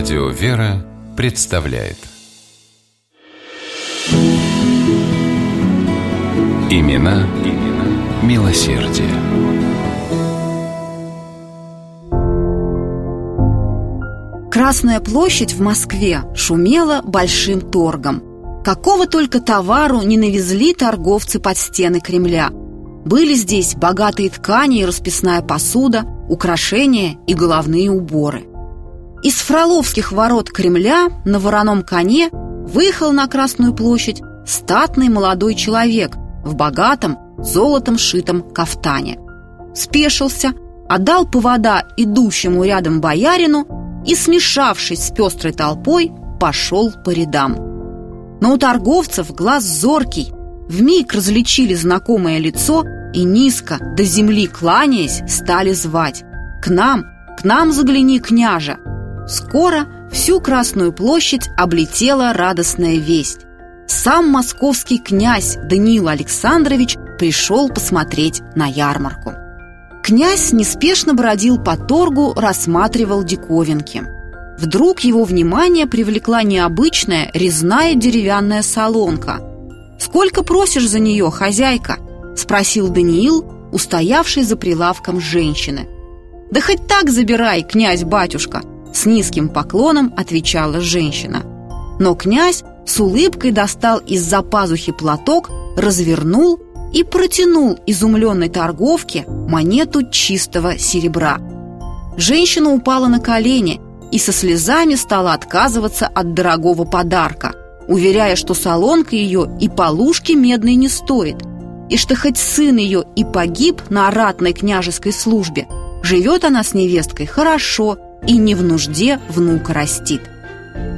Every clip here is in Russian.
Радио «Вера» представляет Имена, имена милосердие. Красная площадь в Москве шумела большим торгом. Какого только товару не навезли торговцы под стены Кремля. Были здесь богатые ткани и расписная посуда, украшения и головные уборы. Из Фроловских ворот Кремля на вороном коне выехал на Красную площадь статный молодой человек в богатом, золотом шитом кафтане. Спешился, отдал повода идущему рядом боярину и, смешавшись с пестрой толпой, пошел по рядам. Но у торговцев глаз зоркий, вмиг различили знакомое лицо и низко, до земли кланяясь, стали звать «К нам, к нам загляни, княжа!» Скоро всю Красную площадь облетела радостная весть. Сам московский князь Даниил Александрович пришел посмотреть на ярмарку. Князь неспешно бродил по торгу, рассматривал диковинки. Вдруг его внимание привлекла необычная резная деревянная солонка. «Сколько просишь за нее, хозяйка?» – спросил Даниил, устоявший за прилавком женщины. «Да хоть так забирай, князь-батюшка!» – с низким поклоном отвечала женщина. Но князь с улыбкой достал из-за пазухи платок, развернул и протянул изумленной торговке монету чистого серебра. Женщина упала на колени и со слезами стала отказываться от дорогого подарка, уверяя, что солонка ее и полушки медной не стоит, и что хоть сын ее и погиб на ратной княжеской службе, живет она с невесткой хорошо и не в нужде внука растит.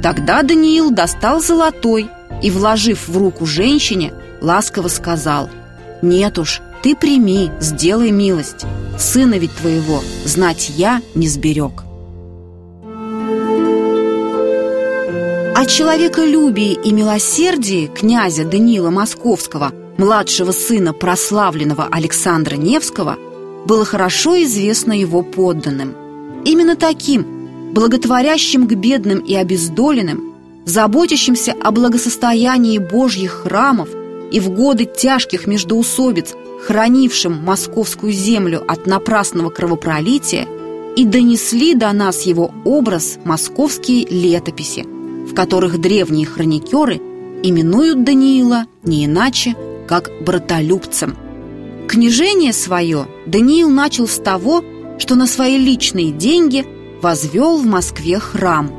Тогда Даниил достал золотой и, вложив в руку женщине, ласково сказал – нет уж, ты прими, сделай милость. Сына ведь твоего знать я не сберег. О человеколюбии и милосердии князя Даниила Московского, младшего сына прославленного Александра Невского, было хорошо известно его подданным. Именно таким, благотворящим к бедным и обездоленным, заботящимся о благосостоянии Божьих храмов – и в годы тяжких междоусобиц, хранившим московскую землю от напрасного кровопролития, и донесли до нас его образ московские летописи, в которых древние хроникеры именуют Даниила не иначе, как братолюбцем. Княжение свое Даниил начал с того, что на свои личные деньги возвел в Москве храм.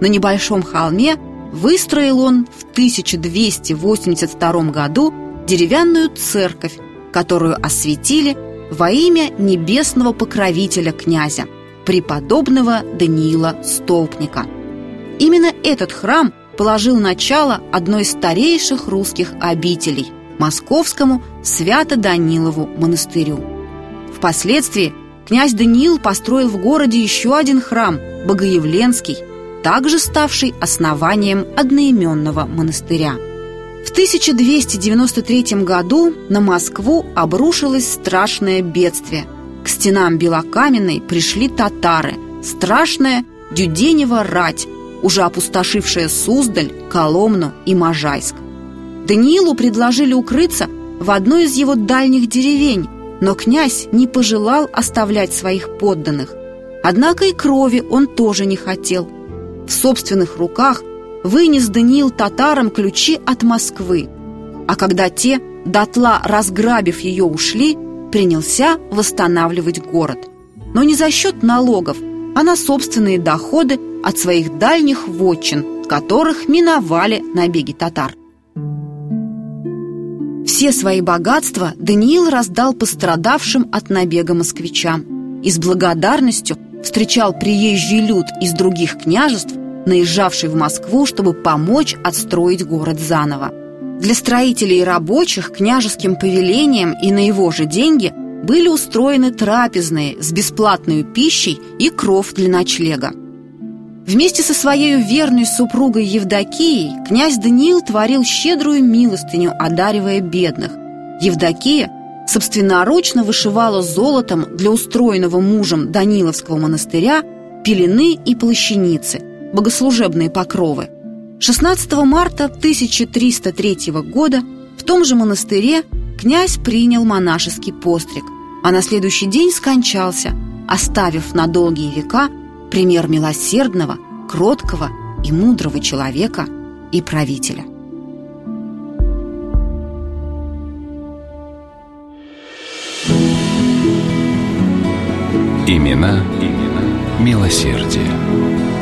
На небольшом холме выстроил он в 1282 году деревянную церковь, которую осветили во имя небесного покровителя князя, преподобного Даниила Столпника. Именно этот храм положил начало одной из старейших русских обителей – Московскому Свято-Данилову монастырю. Впоследствии князь Даниил построил в городе еще один храм – Богоявленский, также ставший основанием одноименного монастыря. В 1293 году на Москву обрушилось страшное бедствие. К стенам Белокаменной пришли татары, страшная Дюденева рать, уже опустошившая Суздаль, Коломну и Можайск. Даниилу предложили укрыться в одной из его дальних деревень, но князь не пожелал оставлять своих подданных. Однако и крови он тоже не хотел – в собственных руках вынес Даниил татарам ключи от Москвы. А когда те, дотла разграбив ее, ушли, принялся восстанавливать город. Но не за счет налогов, а на собственные доходы от своих дальних вотчин, которых миновали набеги татар. Все свои богатства Даниил раздал пострадавшим от набега москвичам и с благодарностью встречал приезжий люд из других княжеств, наезжавший в Москву, чтобы помочь отстроить город заново. Для строителей и рабочих княжеским повелением и на его же деньги были устроены трапезные с бесплатной пищей и кров для ночлега. Вместе со своей верной супругой Евдокией князь Даниил творил щедрую милостыню, одаривая бедных. Евдокия собственноручно вышивала золотом для устроенного мужем Даниловского монастыря пелены и плащаницы, богослужебные покровы. 16 марта 1303 года в том же монастыре князь принял монашеский постриг, а на следующий день скончался, оставив на долгие века – пример милосердного, кроткого и мудрого человека и правителя. Имена, имена милосердия.